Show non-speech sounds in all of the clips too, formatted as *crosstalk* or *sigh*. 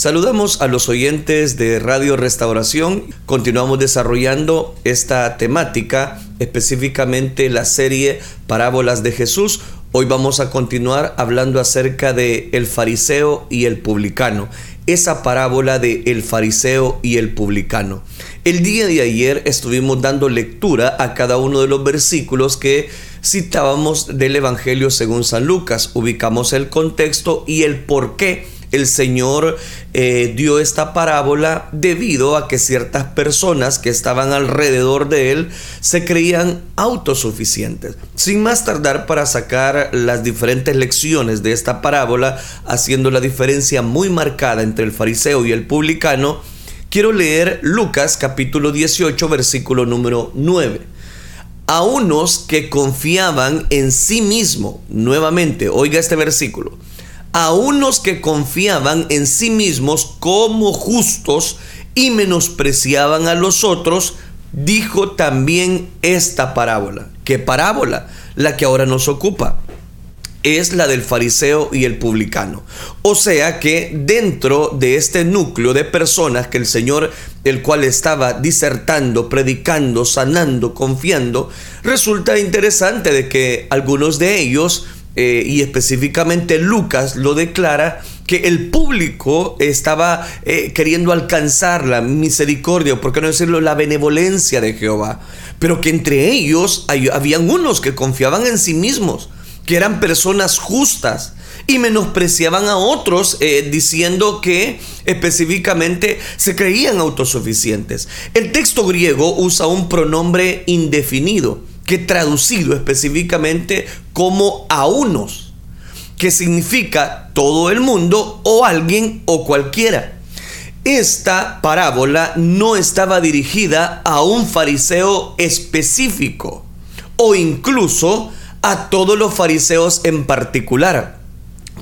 Saludamos a los oyentes de Radio Restauración. Continuamos desarrollando esta temática, específicamente la serie Parábolas de Jesús. Hoy vamos a continuar hablando acerca de el fariseo y el publicano. Esa parábola de el fariseo y el publicano. El día de ayer estuvimos dando lectura a cada uno de los versículos que citábamos del Evangelio según San Lucas. Ubicamos el contexto y el por qué el Señor eh, dio esta parábola debido a que ciertas personas que estaban alrededor de él se creían autosuficientes. Sin más tardar para sacar las diferentes lecciones de esta parábola, haciendo la diferencia muy marcada entre el fariseo y el publicano, quiero leer Lucas capítulo 18 versículo número 9 a unos que confiaban en sí mismo. Nuevamente, oiga este versículo a unos que confiaban en sí mismos como justos y menospreciaban a los otros, dijo también esta parábola. ¿Qué parábola? La que ahora nos ocupa. Es la del fariseo y el publicano. O sea que dentro de este núcleo de personas que el Señor, el cual estaba disertando, predicando, sanando, confiando, resulta interesante de que algunos de ellos eh, y específicamente Lucas lo declara, que el público estaba eh, queriendo alcanzar la misericordia, por qué no decirlo, la benevolencia de Jehová, pero que entre ellos habían unos que confiaban en sí mismos, que eran personas justas, y menospreciaban a otros eh, diciendo que específicamente se creían autosuficientes. El texto griego usa un pronombre indefinido que traducido específicamente como a unos, que significa todo el mundo o alguien o cualquiera. Esta parábola no estaba dirigida a un fariseo específico o incluso a todos los fariseos en particular,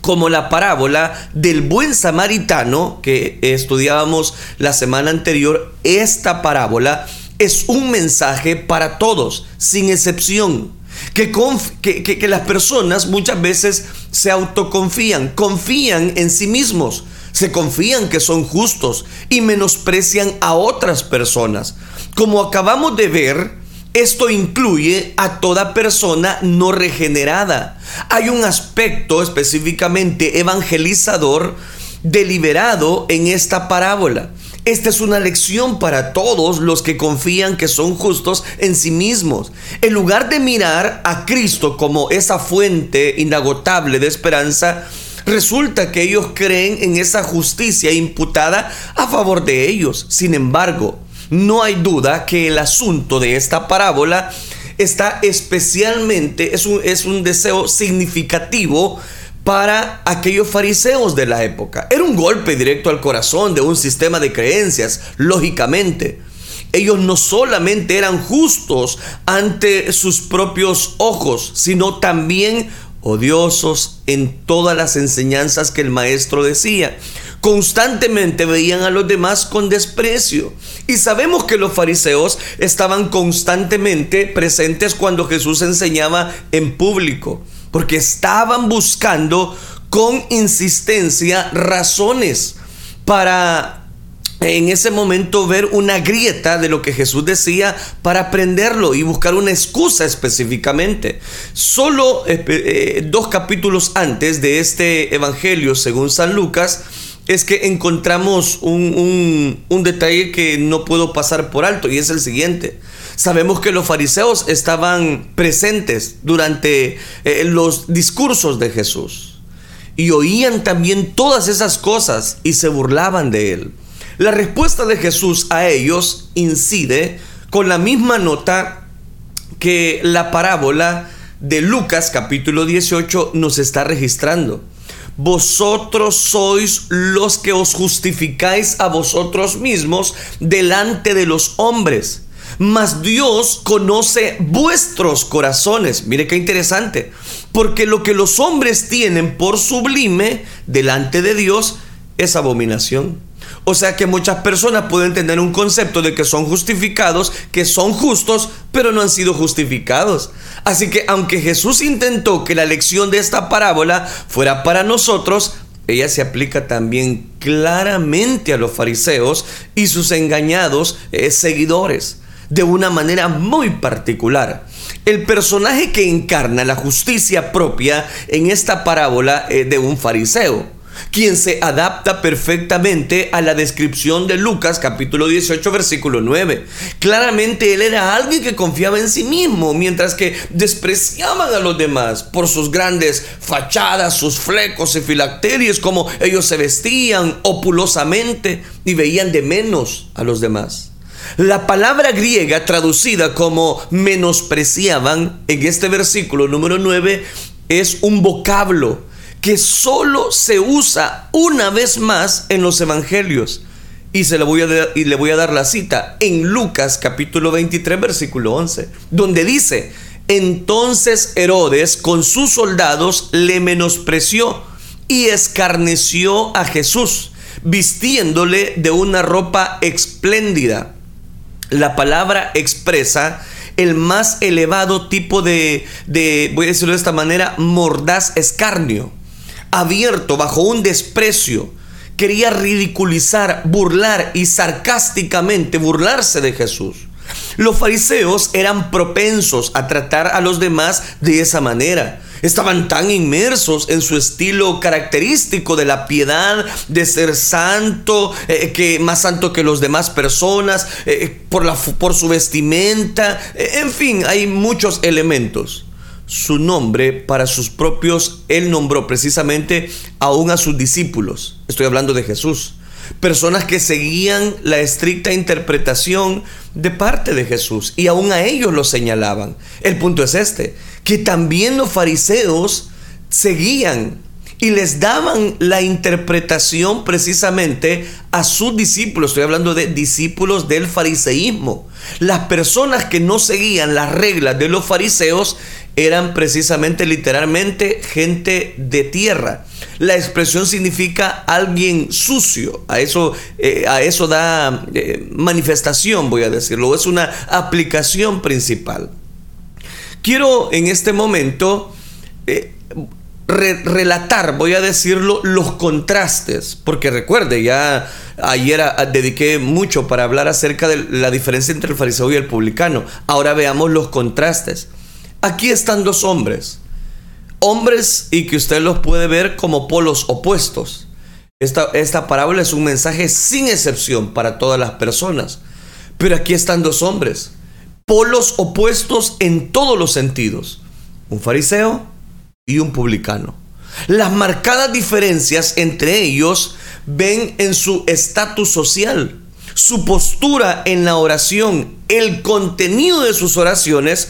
como la parábola del buen samaritano que estudiábamos la semana anterior. Esta parábola es un mensaje para todos, sin excepción. Que, las personas muchas veces se autoconfían, confían en sí mismos, se confían que son justos y menosprecian a otras personas. Como acabamos de ver, esto incluye a toda persona no regenerada. Hay un aspecto específicamente evangelizador deliberado en esta parábola. Esta es una lección para todos los que confían que son justos en sí mismos. En lugar de mirar a Cristo como esa fuente inagotable de esperanza, resulta que ellos creen en esa justicia imputada a favor de ellos. Sin embargo, no hay duda que el asunto de esta parábola está especialmente, es un, es un deseo significativo para aquellos fariseos de la época. Era un golpe directo al corazón de un sistema de creencias, lógicamente. Ellos no solamente eran justos ante sus propios ojos, sino también odiosos en todas las enseñanzas que el maestro decía. Constantemente veían a los demás con desprecio. Y sabemos que los fariseos estaban constantemente presentes cuando Jesús enseñaba en público porque estaban buscando con insistencia razones para en ese momento ver una grieta de lo que Jesús decía para aprenderlo y buscar una excusa específicamente. Solo eh, dos capítulos antes de este Evangelio, según San Lucas, es que encontramos un, un detalle que no puedo pasar por alto y es el siguiente. Sabemos que los fariseos estaban presentes durante eh, los discursos de Jesús y oían también todas esas cosas y se burlaban de él. La respuesta de Jesús a ellos incide con la misma nota que la parábola de Lucas capítulo 18 nos está registrando. Vosotros sois los que os justificáis a vosotros mismos delante de los hombres mas Dios conoce vuestros corazones. Mire qué interesante. Porque lo que los hombres tienen por sublime delante de Dios es abominación. O sea que muchas personas pueden tener un concepto de que son justificados, que son justos, pero no han sido justificados. Así que aunque Jesús intentó que la lección de esta parábola fuera para nosotros, ella se aplica también claramente a los fariseos y sus engañados eh, seguidores de una manera muy particular. El personaje que encarna la justicia propia en esta parábola es de un fariseo quien se adapta perfectamente a la descripción de Lucas capítulo 18 versículo 9. Claramente él era alguien que confiaba en sí mismo, mientras que despreciaban a los demás por sus grandes fachadas, sus flecos y filacterias, como ellos se vestían opulosamente y veían de menos a los demás. La palabra griega traducida como menospreciaban en este versículo número 9 es un vocablo que solo se usa una vez más en los evangelios. Y, se le voy a y le voy a dar la cita en Lucas capítulo 23 versículo 11, donde dice, entonces Herodes con sus soldados le menospreció y escarneció a Jesús, vistiéndole de una ropa espléndida. La palabra expresa el más elevado tipo de, de, voy a decirlo de esta manera, mordaz escarnio abierto bajo un desprecio, quería ridiculizar, burlar y sarcásticamente burlarse de Jesús. Los fariseos eran propensos a tratar a los demás de esa manera. Estaban tan inmersos en su estilo característico de la piedad, de ser santo, eh, que más santo que los demás personas, eh, por, la, por su vestimenta, eh, en fin, hay muchos elementos su nombre para sus propios, él nombró precisamente aún a sus discípulos. Estoy hablando de Jesús. Personas que seguían la estricta interpretación de parte de Jesús y aún a ellos lo señalaban. El punto es este, que también los fariseos seguían y les daban la interpretación precisamente a sus discípulos. Estoy hablando de discípulos del fariseísmo. Las personas que no seguían las reglas de los fariseos eran precisamente literalmente gente de tierra. La expresión significa alguien sucio. A eso, eh, a eso da eh, manifestación, voy a decirlo. Es una aplicación principal. Quiero en este momento eh, relatar, voy a decirlo, los contrastes. Porque recuerde, ya ayer dediqué mucho para hablar acerca de la diferencia entre el fariseo y el publicano. Ahora veamos los contrastes. Aquí están dos hombres. Hombres y que usted los puede ver como polos opuestos. Esta, esta parábola es un mensaje sin excepción para todas las personas. Pero aquí están dos hombres. Polos opuestos en todos los sentidos. Un fariseo y un publicano. Las marcadas diferencias entre ellos ven en su estatus social, su postura en la oración, el contenido de sus oraciones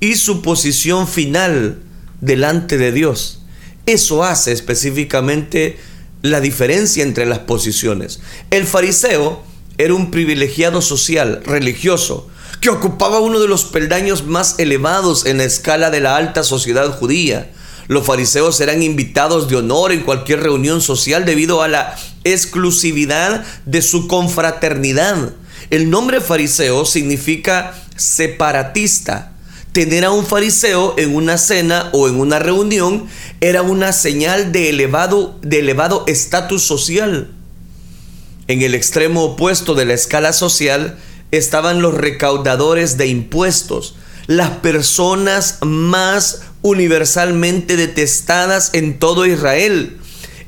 y su posición final delante de Dios. Eso hace específicamente la diferencia entre las posiciones. El fariseo era un privilegiado social, religioso, que ocupaba uno de los peldaños más elevados en la escala de la alta sociedad judía. Los fariseos eran invitados de honor en cualquier reunión social debido a la exclusividad de su confraternidad. El nombre fariseo significa separatista, tener a un fariseo en una cena o en una reunión era una señal de elevado de elevado estatus social. En el extremo opuesto de la escala social estaban los recaudadores de impuestos, las personas más universalmente detestadas en todo Israel.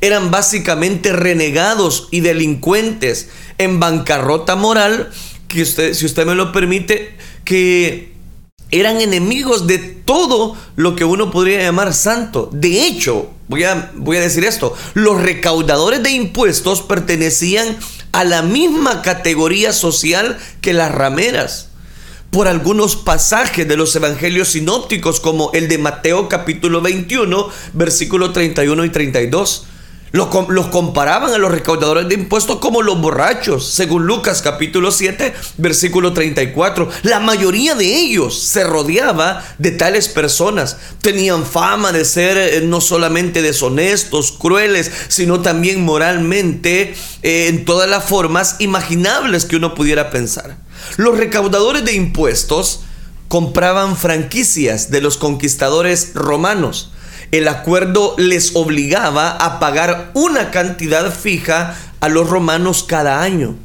Eran básicamente renegados y delincuentes en bancarrota moral, que usted, si usted me lo permite, que eran enemigos de todo lo que uno podría llamar santo. De hecho, voy a, voy a decir esto, los recaudadores de impuestos pertenecían a la misma categoría social que las rameras. Por algunos pasajes de los evangelios sinópticos como el de Mateo capítulo 21, versículo 31 y 32 los, comparaban a los recaudadores de impuestos como los borrachos, según Lucas capítulo 7, versículo 34. La mayoría de ellos se rodeaba de tales personas. Tenían fama de ser eh, no solamente deshonestos, crueles, sino también moralmente eh, en todas las formas imaginables que uno pudiera pensar. Los recaudadores de impuestos compraban franquicias de los conquistadores romanos El acuerdo les obligaba a pagar una cantidad fija a los romanos cada año.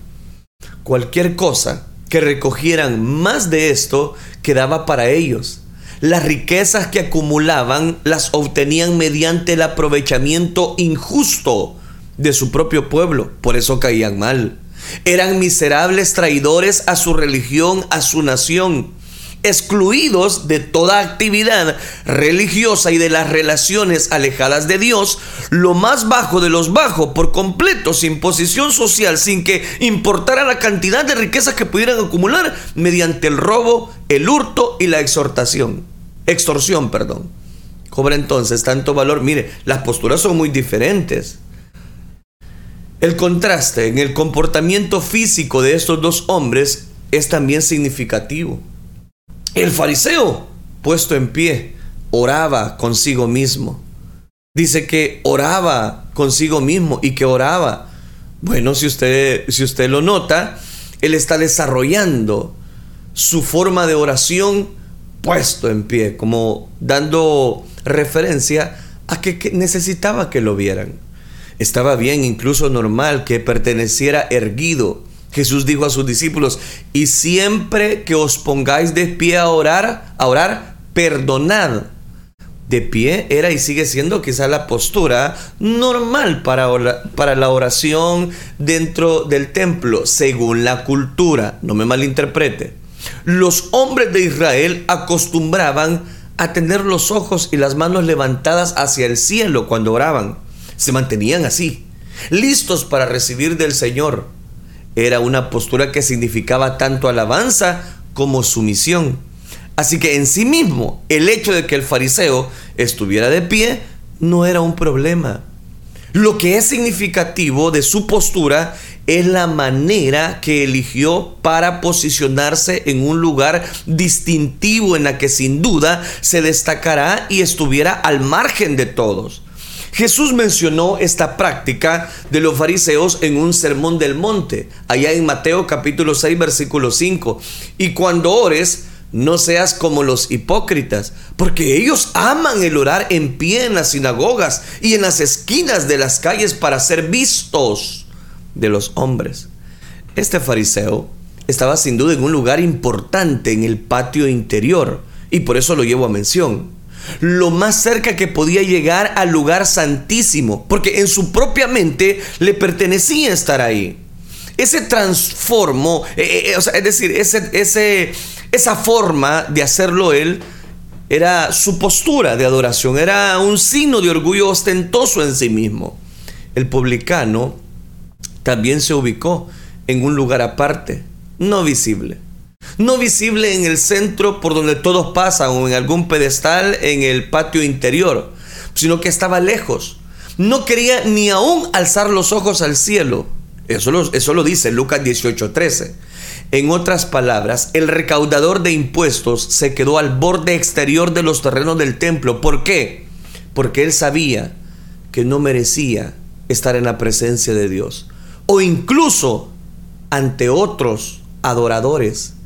Cualquier cosa que recogieran más de esto quedaba para ellos. Las riquezas que acumulaban las obtenían mediante el aprovechamiento injusto de su propio pueblo, por eso caían mal. Eran miserables traidores a su religión, a su nación, excluidos de toda actividad religiosa y de las relaciones alejadas de Dios, lo más bajo de los bajos, por completo, sin posición social, sin que importara la cantidad de riquezas que pudieran acumular mediante el robo, el hurto y la exhortación. Extorsión, perdón. Cobra entonces tanto valor. Mire, las posturas son muy diferentes. El contraste en el comportamiento físico de estos dos hombres es también significativo. El fariseo, puesto en pie, oraba consigo mismo. Dice que oraba consigo mismo y que oraba. Bueno, si usted, si usted lo nota, él está desarrollando su forma de oración puesto en pie, como dando referencia a que necesitaba que lo vieran. Estaba bien, incluso normal, que perteneciera erguido. Jesús dijo a sus discípulos, y siempre que os pongáis de pie a orar, orar, perdonad. De pie era y sigue siendo quizá la postura normal para, para la oración dentro del templo, según la cultura, no me malinterprete. Los hombres de Israel acostumbraban a tener los ojos y las manos levantadas hacia el cielo cuando oraban se mantenían así, listos para recibir del Señor. Era una postura que significaba tanto alabanza como sumisión. Así que en sí mismo el hecho de que el fariseo estuviera de pie no era un problema. Lo que es significativo de su postura es la manera que eligió para posicionarse en un lugar distintivo en la que sin duda se destacará y estuviera al margen de todos. Jesús mencionó esta práctica de los fariseos en un sermón del monte, allá en Mateo capítulo 6 versículo 5. Y cuando ores, no seas como los hipócritas, porque ellos aman el orar en pie en las sinagogas y en las esquinas de las calles para ser vistos de los hombres. Este fariseo estaba sin duda en un lugar importante en el patio interior y por eso lo llevo a mención lo más cerca que podía llegar al lugar santísimo, porque en su propia mente le pertenecía estar ahí. Ese transformo, eh, eh, eh, es decir, ese, esa forma de hacerlo él, era su postura de adoración, era un signo de orgullo ostentoso en sí mismo. El publicano también se ubicó en un lugar aparte, no visible no visible en el centro por donde todos pasan o en algún pedestal en el patio interior, sino que estaba lejos. No quería ni aún alzar los ojos al cielo. Eso lo, eso lo dice Lucas 18:13. En otras palabras, el recaudador de impuestos se quedó al borde exterior de los terrenos del templo. ¿Por qué? Porque él sabía que no merecía estar en la presencia de Dios. O incluso ante otros adoradores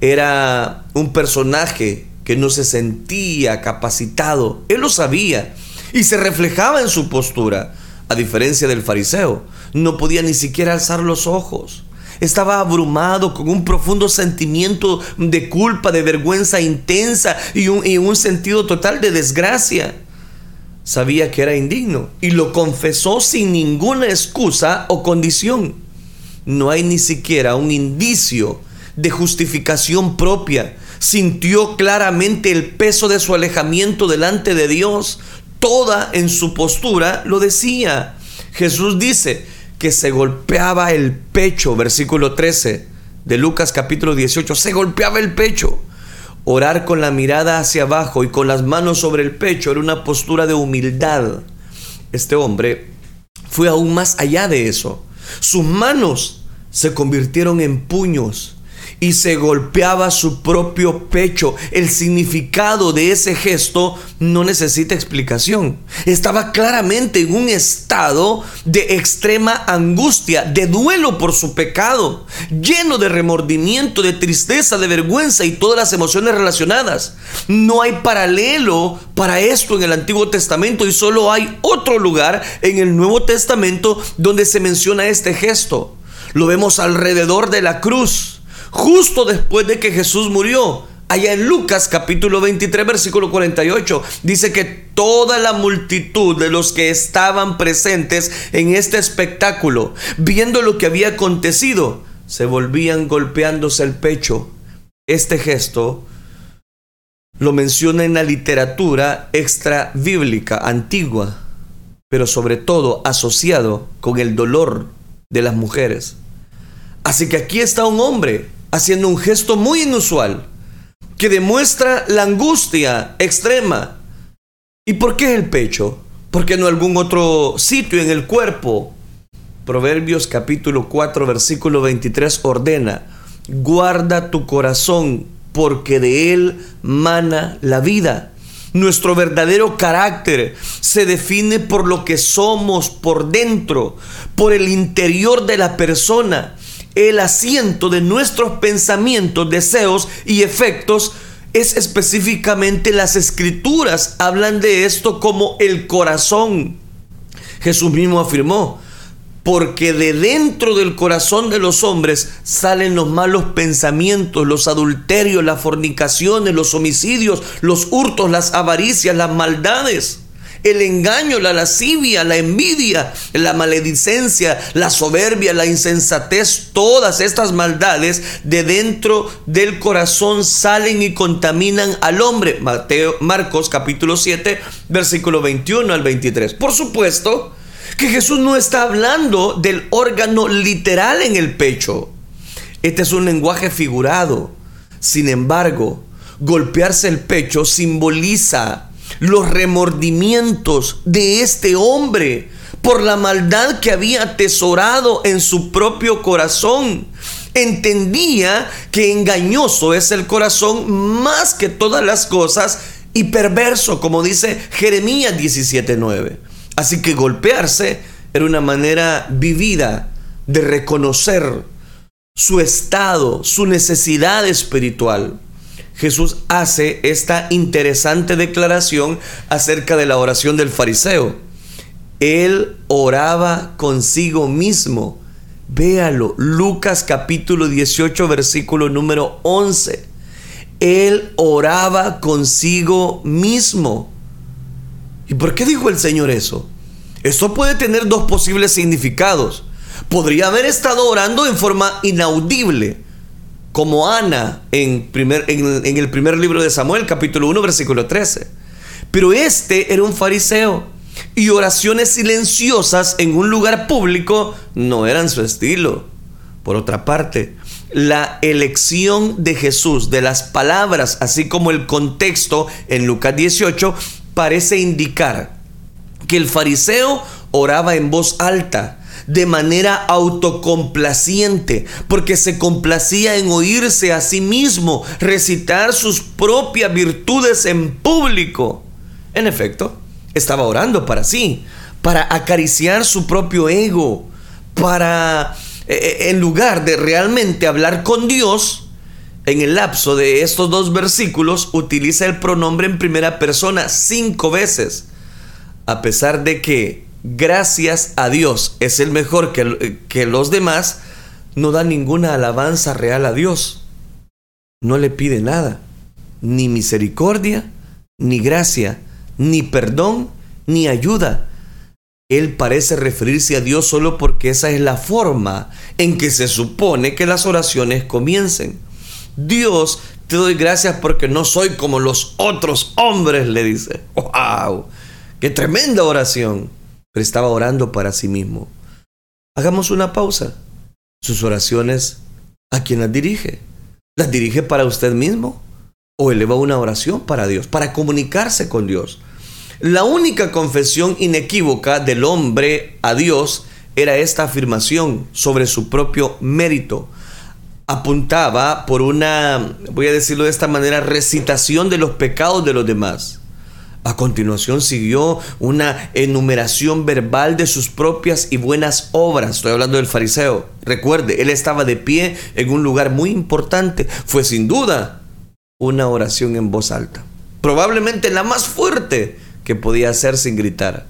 era un personaje que no se sentía capacitado. Él lo sabía y se reflejaba en su postura. A diferencia del fariseo, no podía ni siquiera alzar los ojos. Estaba abrumado con un profundo sentimiento de culpa, de vergüenza intensa y un, sentido total de desgracia. Sabía que era indigno y lo confesó sin ninguna excusa o condición. No hay ni siquiera un indicio de justificación propia. Sintió claramente el peso de su alejamiento delante de Dios. Toda en su postura lo decía. Jesús dice que se golpeaba el pecho, versículo 13 de Lucas capítulo 18, se golpeaba el pecho. Orar con la mirada hacia abajo y con las manos sobre el pecho era una postura de humildad. Este hombre fue aún más allá de eso. Sus manos se convirtieron en puños y se golpeaba su propio pecho. El significado de ese gesto no necesita explicación. Estaba claramente en un estado de extrema angustia, de duelo por su pecado, lleno de remordimiento, de tristeza, de vergüenza y todas las emociones relacionadas. No hay paralelo para esto en el Antiguo Testamento y solo hay otro lugar en el Nuevo Testamento donde se menciona este gesto. Lo vemos alrededor de la cruz, justo después de que Jesús murió. Allá en Lucas capítulo 23 versículo 48 dice que toda la multitud de los que estaban presentes en este espectáculo, viendo lo que había acontecido, se volvían golpeándose el pecho. Este gesto lo menciona en la literatura extra bíblica antigua, pero sobre todo asociado con el dolor de las mujeres. Así que aquí está un hombre haciendo un gesto muy inusual que demuestra la angustia extrema. ¿Y por qué el pecho? ¿Por qué no algún otro sitio en el cuerpo? Proverbios capítulo 4 versículo 23 ordena, guarda tu corazón porque de él mana la vida. Nuestro verdadero carácter se define por lo que somos por dentro, por el interior de la persona el asiento de nuestros pensamientos, deseos y efectos es específicamente las escrituras. Hablan de esto como el corazón. Jesús mismo afirmó, porque de dentro del corazón de los hombres salen los malos pensamientos, los adulterios, las fornicaciones, los homicidios, los hurtos, las avaricias, las maldades el engaño, la lascivia, la envidia, la maledicencia, la soberbia, la insensatez, todas estas maldades de dentro del corazón salen y contaminan al hombre. Mateo, Marcos capítulo 7, versículo 21 al 23. Por supuesto que Jesús no está hablando del órgano literal en el pecho. Este es un lenguaje figurado. Sin embargo, golpearse el pecho simboliza los remordimientos de este hombre por la maldad que había atesorado en su propio corazón. Entendía que engañoso es el corazón más que todas las cosas y perverso, como dice Jeremías 17:9. Así que golpearse era una manera vivida de reconocer su estado, su necesidad espiritual. Jesús hace esta interesante declaración acerca de la oración del fariseo. Él oraba consigo mismo. Véalo, Lucas capítulo 18, versículo número 11. Él oraba consigo mismo. ¿Y por qué dijo el Señor eso? Esto puede tener dos posibles significados. Podría haber estado orando en forma inaudible como Ana en, el primer libro de Samuel, capítulo 1, versículo 13. Pero este era un fariseo y oraciones silenciosas en un lugar público no eran su estilo. Por otra parte, la elección de Jesús de las palabras, así como el contexto en Lucas 18, parece indicar que el fariseo oraba en voz alta de manera autocomplaciente, porque se complacía en oírse a sí mismo, recitar sus propias virtudes en público. En efecto, estaba orando para sí, para acariciar su propio ego, para, eh, eh, en lugar de realmente hablar con Dios, en el lapso de estos dos versículos utiliza el pronombre en primera persona cinco veces, a pesar de que gracias a Dios es el mejor que, que los demás, no da ninguna alabanza real a Dios. No le pide nada, ni misericordia, ni gracia, ni perdón, ni ayuda. Él parece referirse a Dios solo porque esa es la forma en que se supone que las oraciones comiencen. Dios, te doy gracias porque no soy como los otros hombres, le dice. ¡Wow! ¡Qué tremenda oración! Pero estaba orando para sí mismo. Hagamos una pausa. Sus oraciones, ¿a quién las dirige? ¿Las dirige para usted mismo? ¿O eleva una oración para Dios, para comunicarse con Dios? La única confesión inequívoca del hombre a Dios era esta afirmación sobre su propio mérito. apuntaba por una, voy a decirlo de esta manera, recitación de los pecados de los demás. A continuación siguió una enumeración verbal de sus propias y buenas obras. Estoy hablando del fariseo. Recuerde, él estaba de pie en un lugar muy importante. Fue sin duda una oración en voz alta. Probablemente la más fuerte que podía hacer sin gritar.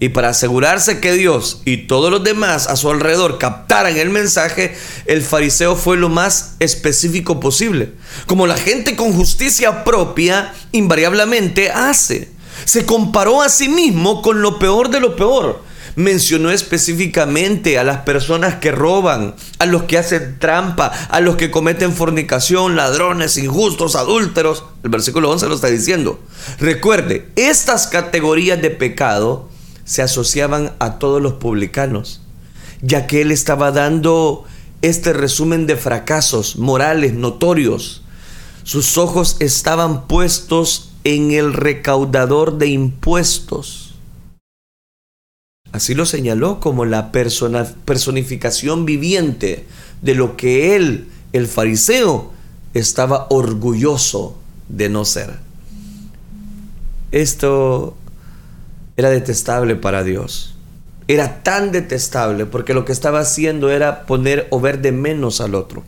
Y para asegurarse que Dios y todos los demás a su alrededor captaran el mensaje, el fariseo fue lo más específico posible. Como la gente con justicia propia invariablemente hace. Se comparó a sí mismo con lo peor de lo peor. Mencionó específicamente a las personas que roban, a los que hacen trampa, a los que cometen fornicación, ladrones, injustos, adúlteros. El versículo 11 lo está diciendo. Recuerde, estas categorías de pecado se asociaban a todos los publicanos, ya que él estaba dando este resumen de fracasos morales notorios. Sus ojos estaban puestos en el recaudador de impuestos. Así lo señaló como la personificación viviente de lo que él, el fariseo, estaba orgulloso de no ser. Esto era detestable para Dios. Era tan detestable porque lo que estaba haciendo era poner o ver de menos al otro.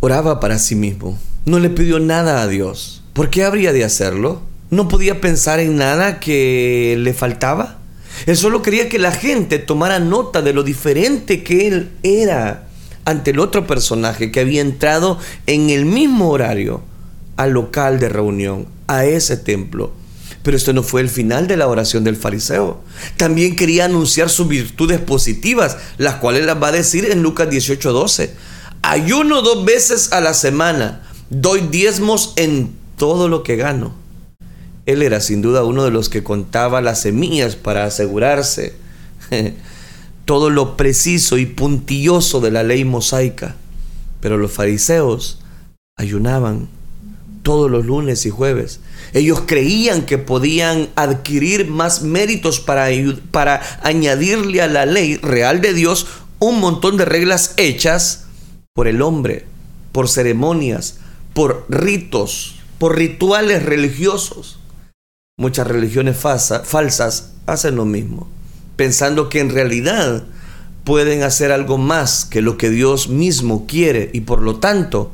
Oraba para sí mismo. No le pidió nada a Dios. ¿Por qué habría de hacerlo? ¿No podía pensar en nada que le faltaba? Él solo quería que la gente tomara nota de lo diferente que él era ante el otro personaje que había entrado en el mismo horario al local de reunión, a ese templo, pero esto no fue el final de la oración del fariseo. También quería anunciar sus virtudes positivas, las cuales las va a decir en Lucas 18:12. Ayuno dos veces a la semana, doy diezmos en todo lo que gano. Él era sin duda uno de los que contaba las semillas para asegurarse *laughs* todo lo preciso y puntilloso de la ley mosaica. Pero los fariseos ayunaban todos los lunes y jueves ellos creían que podían adquirir más méritos para, para añadirle a la ley real de Dios un montón de reglas hechas por el hombre, por ceremonias, por ritos, por rituales religiosos. Muchas religiones falsas hacen lo mismo, pensando que en realidad pueden hacer algo más que lo que Dios mismo quiere y por lo tanto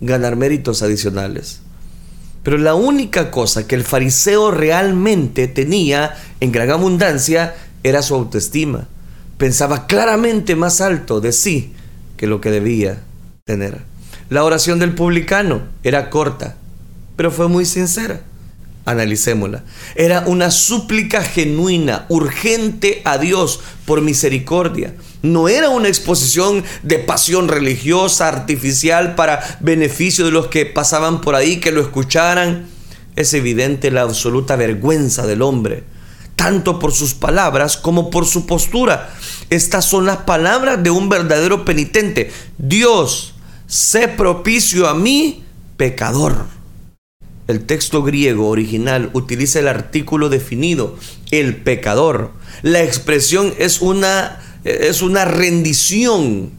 ganar méritos adicionales. Pero la única cosa que el fariseo realmente tenía en gran abundancia era su autoestima. Pensaba claramente más alto de sí que lo que debía tener. La oración del publicano era corta, pero fue muy sincera. Analicémosla. Era una súplica genuina, urgente a Dios por misericordia. No era una exposición de pasión religiosa, artificial, para beneficio de los que pasaban por ahí, que lo escucharan. Es evidente la absoluta vergüenza del hombre, tanto por sus palabras como por su postura. Estas son las palabras de un verdadero penitente. Dios, sé propicio a mí, pecador. El texto griego original utiliza el artículo definido, el pecador. La expresión es una es una rendición.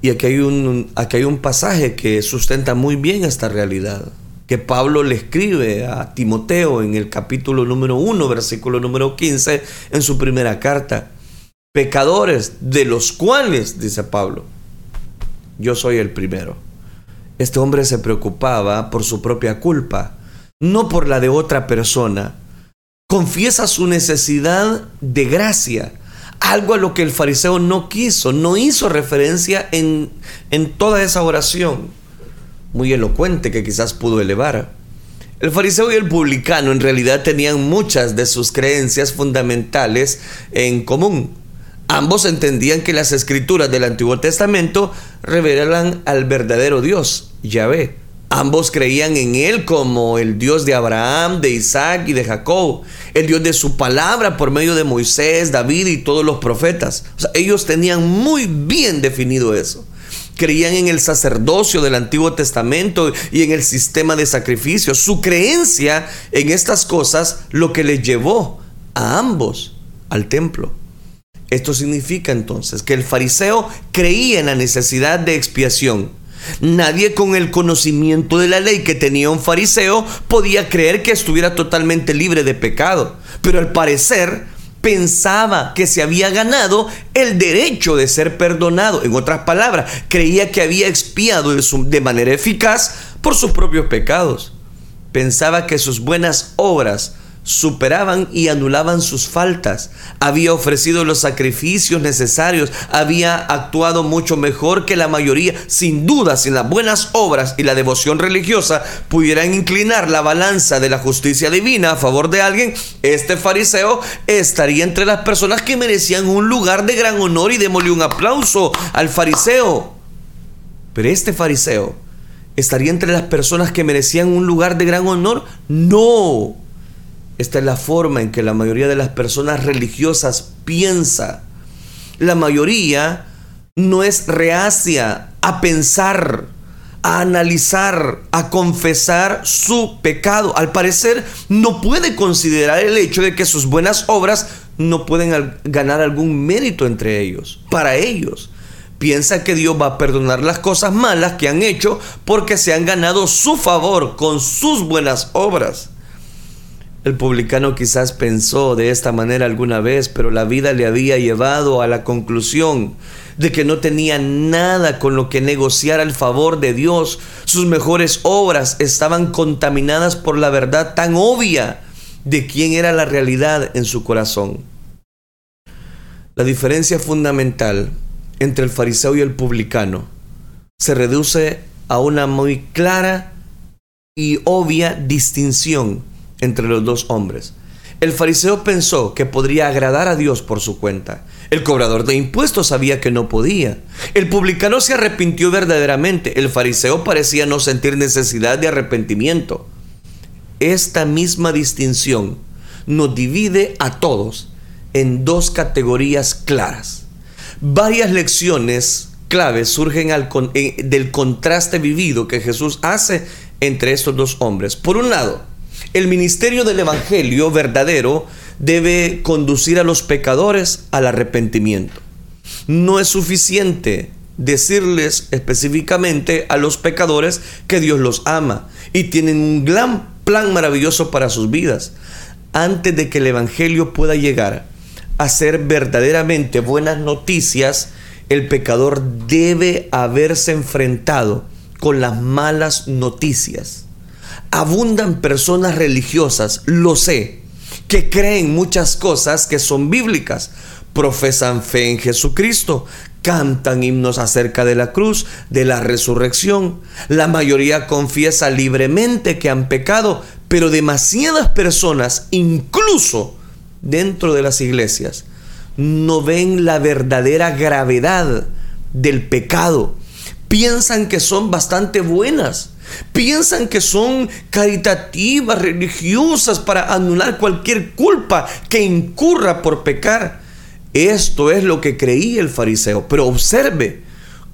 Y aquí hay, un, aquí hay un pasaje que sustenta muy bien esta realidad, que Pablo le escribe a Timoteo en el capítulo número 1, versículo número 15, en su primera carta. Pecadores de los cuales, dice Pablo, yo soy el primero. Este hombre se preocupaba por su propia culpa, no por la de otra persona confiesa su necesidad de gracia, algo a lo que el fariseo no quiso, no hizo referencia en, en toda esa oración, muy elocuente que quizás pudo elevar. El fariseo y el publicano en realidad tenían muchas de sus creencias fundamentales en común. Ambos entendían que las escrituras del Antiguo Testamento revelan al verdadero Dios, Yahvé Ambos creían en Él como el Dios de Abraham, de Isaac y de Jacob, el Dios de su palabra por medio de Moisés, David y todos los profetas. ellos tenían muy bien definido eso. Creían en el sacerdocio del Antiguo Testamento y en el sistema de sacrificios. Su creencia en estas cosas lo que les llevó a ambos al templo. Esto significa entonces que el fariseo creía en la necesidad de expiación. Nadie con el conocimiento de la ley que tenía un fariseo podía creer que estuviera totalmente libre de pecado. Pero al parecer pensaba que se había ganado el derecho de ser perdonado. En otras palabras, creía que había expiado de manera eficaz por sus propios pecados. Pensaba que sus buenas obras superaban y anulaban sus faltas, había ofrecido los sacrificios necesarios, había actuado mucho mejor que la mayoría. Sin duda, sin las buenas obras y la devoción religiosa pudieran inclinar la balanza de la justicia divina a favor de alguien, este fariseo estaría entre las personas que merecían un lugar de gran honor y démosle un aplauso al fariseo. Pero este fariseo estaría entre las personas que merecían un lugar de gran honor. No esta es la forma en que la mayoría de las personas religiosas piensa. La mayoría no es reacia a pensar, a analizar, a confesar su pecado. Al parecer no puede considerar el hecho de que sus buenas obras no pueden ganar algún mérito entre ellos, para ellos. Piensa que Dios va a perdonar las cosas malas que han hecho porque se han ganado su favor con sus buenas obras. El publicano quizás pensó de esta manera alguna vez, pero la vida le había llevado a la conclusión de que no tenía nada con lo que negociar al favor de Dios. Sus mejores obras estaban contaminadas por la verdad tan obvia de quién era la realidad en su corazón. La diferencia fundamental entre el fariseo y el publicano se reduce a una muy clara y obvia distinción entre los dos hombres. El fariseo pensó que podría agradar a Dios por su cuenta. El cobrador de impuestos sabía que no podía. El publicano se arrepintió verdaderamente. El fariseo parecía no sentir necesidad de arrepentimiento. Esta misma distinción nos divide a todos en dos categorías claras. Varias lecciones claves surgen eh, del contraste vivido que Jesús hace entre estos dos hombres. Por un lado, el ministerio del Evangelio verdadero debe conducir a los pecadores al arrepentimiento. No es suficiente decirles específicamente a los pecadores que Dios los ama y tienen un gran plan maravilloso para sus vidas. Antes de que el Evangelio pueda llegar a ser verdaderamente buenas noticias, el pecador debe haberse enfrentado con las malas noticias abundan personas religiosas, lo sé, que creen muchas cosas que son bíblicas, profesan fe en Jesucristo, cantan himnos acerca de la cruz, de la resurrección. La mayoría confiesa libremente que han pecado, pero demasiadas personas, incluso dentro de las iglesias, no ven la verdadera gravedad del pecado. Piensan que son bastante buenas, Piensan que son caritativas, religiosas para anular cualquier culpa que incurra por pecar. Esto es lo que creía el fariseo. Pero observe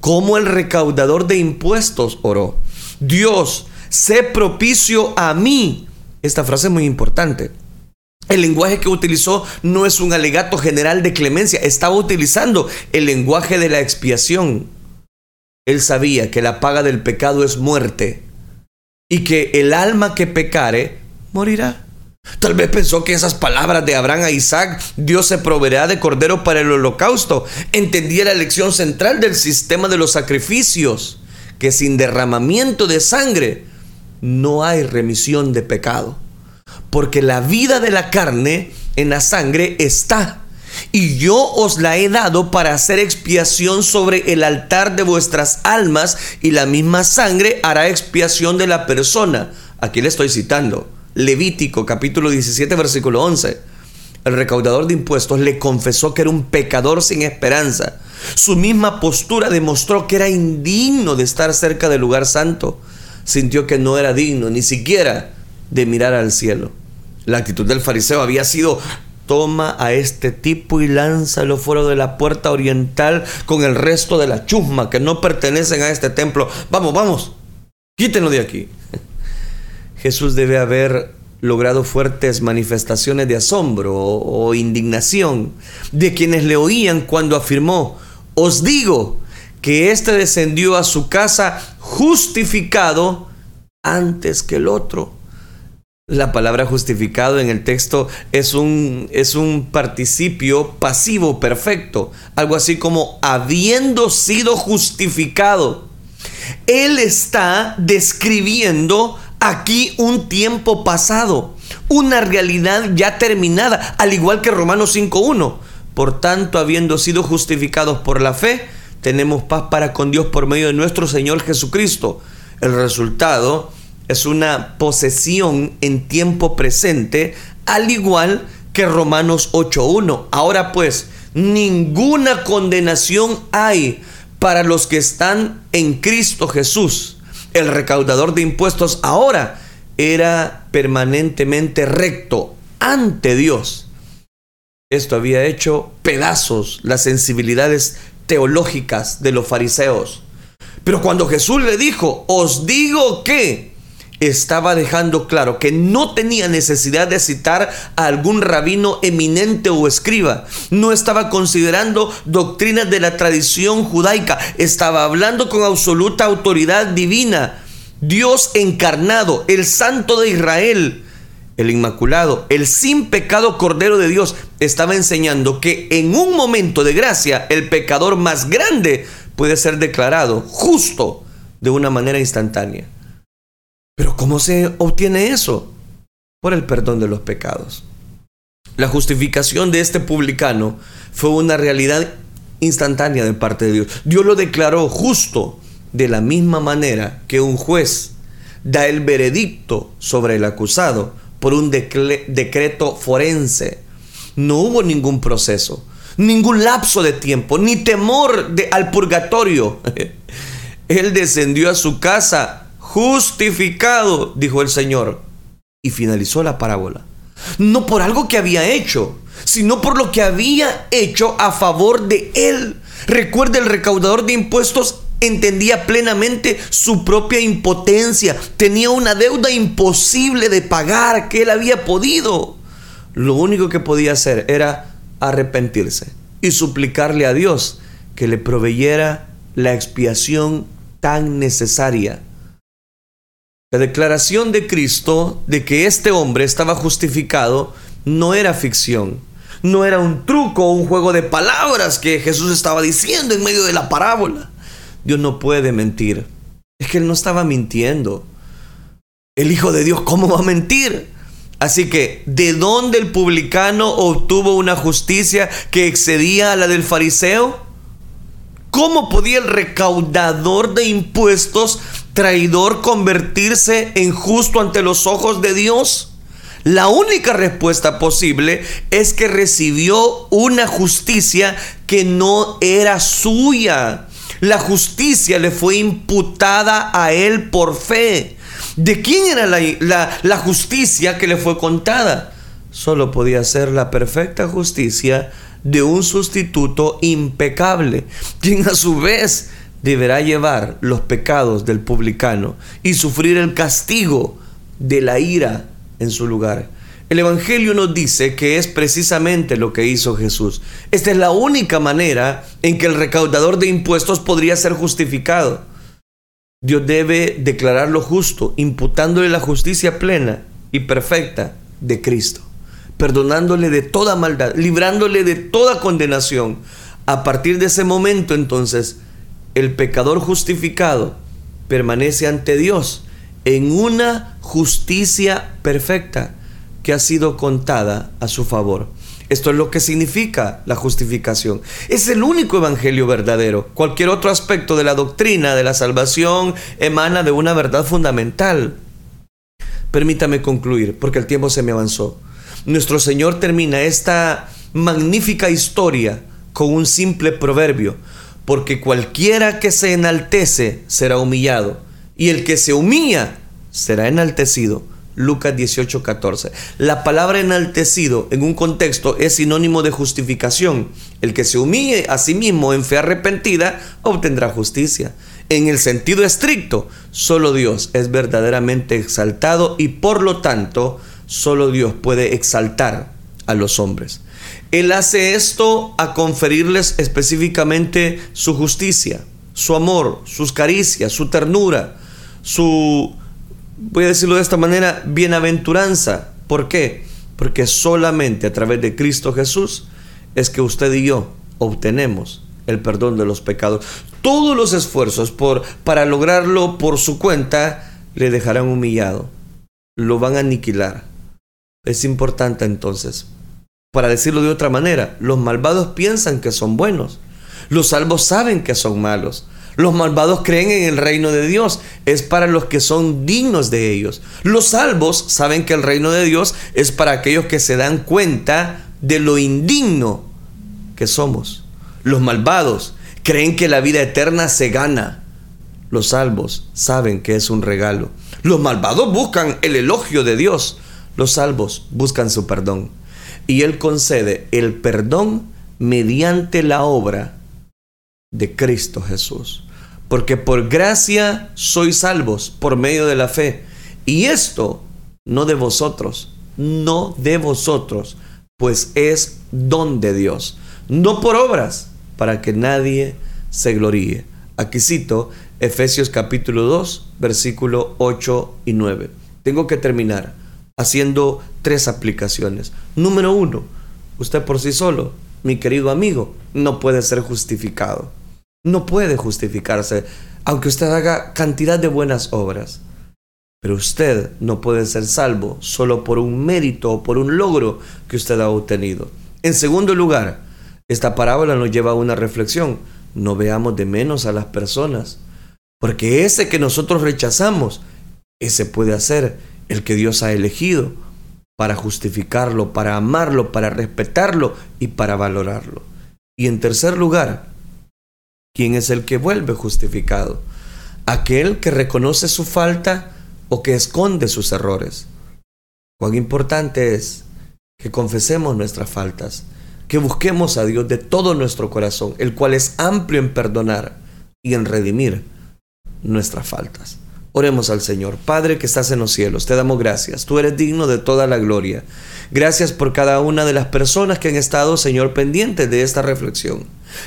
cómo el recaudador de impuestos oró. Dios, sé propicio a mí. Esta frase es muy importante. El lenguaje que utilizó no es un alegato general de clemencia, estaba utilizando el lenguaje de la expiación. Él sabía que la paga del pecado es muerte y que el alma que pecare morirá. Tal vez pensó que esas palabras de Abraham a Isaac, Dios se proveerá de cordero para el holocausto. Entendía la lección central del sistema de los sacrificios, que sin derramamiento de sangre no hay remisión de pecado. Porque la vida de la carne en la sangre está y yo os la he dado para hacer expiación sobre el altar de vuestras almas, y la misma sangre hará expiación de la persona. Aquí le estoy citando. Levítico capítulo 17 versículo 11. El recaudador de impuestos le confesó que era un pecador sin esperanza. Su misma postura demostró que era indigno de estar cerca del lugar santo. Sintió que no era digno ni siquiera de mirar al cielo. La actitud del fariseo había sido toma a este tipo y lánzalo fuera de la puerta oriental con el resto de la chusma que no pertenecen a este templo. Vamos, vamos, quítenlo de aquí. *laughs* Jesús debe haber logrado fuertes manifestaciones de asombro o, indignación de quienes le oían cuando afirmó, os digo que éste descendió a su casa justificado antes que el otro. La palabra justificado en el texto es un, es un participio pasivo perfecto, algo así como habiendo sido justificado. Él está describiendo aquí un tiempo pasado, una realidad ya terminada, al igual que Romanos 5.1. Por tanto, habiendo sido justificados por la fe, tenemos paz para con Dios por medio de nuestro Señor Jesucristo. El resultado es una posesión en tiempo presente, al igual que Romanos 8.1. Ahora pues, ninguna condenación hay para los que están en Cristo Jesús. El recaudador de impuestos ahora era permanentemente recto ante Dios. Esto había hecho pedazos las sensibilidades teológicas de los fariseos. Pero cuando Jesús le dijo, os digo que, estaba dejando claro que no tenía necesidad de citar a algún rabino eminente o escriba. No estaba considerando doctrinas de la tradición judaica. Estaba hablando con absoluta autoridad divina. Dios encarnado, el Santo de Israel, el Inmaculado, el sin pecado Cordero de Dios, estaba enseñando que en un momento de gracia el pecador más grande puede ser declarado justo de una manera instantánea. Pero ¿cómo se obtiene eso? Por el perdón de los pecados. La justificación de este publicano fue una realidad instantánea de parte de Dios. Dios lo declaró justo de la misma manera que un juez da el veredicto sobre el acusado por un decreto forense. No hubo ningún proceso, ningún lapso de tiempo, ni temor de, al purgatorio. *laughs* Él descendió a su casa justificado, dijo el Señor. Y finalizó la parábola. No por algo que había hecho, sino por lo que había hecho a favor de él. Recuerda, el recaudador de impuestos entendía plenamente su propia impotencia. Tenía una deuda imposible de pagar que él había podido. Lo único que podía hacer era arrepentirse y suplicarle a Dios que le proveyera la expiación tan necesaria la declaración de Cristo de que este hombre estaba justificado no era ficción, no era un truco o un juego de palabras que Jesús estaba diciendo en medio de la parábola. Dios no puede mentir. Es que él no estaba mintiendo. El Hijo de Dios, ¿cómo va a mentir? Así que, ¿de dónde el publicano obtuvo una justicia que excedía a la del fariseo? ¿Cómo podía el recaudador de impuestos traidor convertirse en justo ante los ojos de Dios? La única respuesta posible es que recibió una justicia que no era suya. La justicia le fue imputada a él por fe. ¿De quién era la, la, justicia que le fue contada? Solo podía ser la perfecta justicia de un sustituto impecable, quien a su vez deberá llevar los pecados del publicano y sufrir el castigo de la ira en su lugar. El Evangelio nos dice que es precisamente lo que hizo Jesús. Esta es la única manera en que el recaudador de impuestos podría ser justificado. Dios debe declararlo justo, imputándole la justicia plena y perfecta de Cristo, perdonándole de toda maldad, librándole de toda condenación. A partir de ese momento entonces, el pecador justificado permanece ante Dios en una justicia perfecta que ha sido contada a su favor. Esto es lo que significa la justificación. Es el único evangelio verdadero. Cualquier otro aspecto de la doctrina de la salvación emana de una verdad fundamental. Permítame concluir, porque el tiempo se me avanzó. Nuestro Señor termina esta magnífica historia con un simple proverbio porque cualquiera que se enaltece será humillado, y el que se humilla será enaltecido. Lucas 18, 14. La palabra enaltecido en un contexto es sinónimo de justificación. El que se humille a sí mismo en fe arrepentida obtendrá justicia. En el sentido estricto, solo Dios es verdaderamente exaltado y por lo tanto solo Dios puede exaltar a los hombres. Él hace esto a conferirles específicamente su justicia, su amor, sus caricias, su ternura, su, voy a decirlo de esta manera, bienaventuranza. ¿Por qué? Porque solamente a través de Cristo Jesús es que usted y yo obtenemos el perdón de los pecados. Todos los esfuerzos por, para lograrlo por su cuenta le dejarán humillado, lo van a aniquilar. Es importante entonces, para decirlo de otra manera, los malvados piensan que son buenos, los salvos saben que son malos. Los malvados creen en el reino de Dios, es para los que son dignos de ellos. Los salvos saben que el reino de Dios es para aquellos que se dan cuenta de lo indigno que somos. Los malvados creen que la vida eterna se gana. Los salvos saben que es un regalo. Los malvados buscan el elogio de Dios. Los salvos buscan su perdón. Y Él concede el perdón mediante la obra de Cristo Jesús. Porque por gracia sois salvos por medio de la fe. Y esto no de vosotros, no de vosotros, pues es don de Dios, no por obras, para que nadie se gloríe. Aquí cito Efesios capítulo 2, versículo 8 y 9. Tengo que terminar haciendo tres aplicaciones. Número uno, usted por sí solo, mi querido amigo, no puede ser justificado. No puede justificarse, aunque usted haga cantidad de buenas obras. Pero usted no puede ser salvo solo por un mérito o por un logro que usted ha obtenido. En segundo lugar, esta parábola nos lleva a una reflexión. No veamos de menos a las personas, porque ese que nosotros rechazamos, ese puede ser el que Dios ha elegido para justificarlo, para amarlo, para respetarlo y para valorarlo. Y en tercer lugar, ¿quién es el que vuelve justificado? Aquel que reconoce su falta o que esconde sus errores. Cuán importante es que confesemos nuestras faltas que busquemos a Dios de todo nuestro corazón, el cual es amplio en perdonar y en redimir nuestras faltas. Oremos al Señor. Padre que estás en los cielos, te damos gracias. Tú eres digno de toda la gloria. Gracias por cada una de las personas que han estado, Señor, pendientes de esta reflexión.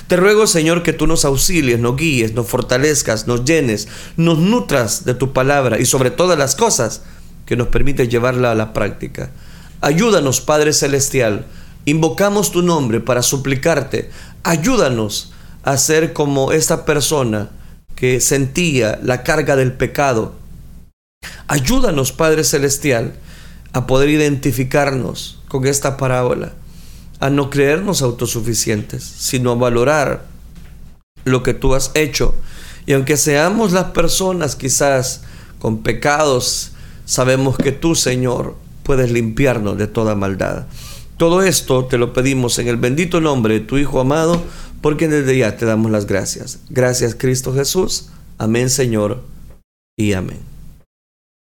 Te ruego, Señor, que tú nos auxilies, nos guíes, nos fortalezcas, nos llenes, nos nutras de tu palabra y sobre todas las cosas que nos permite llevarla a la práctica. Ayúdanos, Padre Celestial, Invocamos tu nombre para suplicarte. Ayúdanos a ser como esta persona que sentía la carga del pecado. Ayúdanos, Padre Celestial, a poder identificarnos con esta parábola, a no creernos autosuficientes, sino a valorar lo que tú has hecho. Y aunque seamos las personas quizás con pecados, sabemos que tú, Señor, puedes limpiarnos de toda maldad. Todo esto te lo pedimos en el bendito nombre de tu Hijo amado, porque desde ya te damos las gracias. Gracias Cristo Jesús. Amén Señor y amén.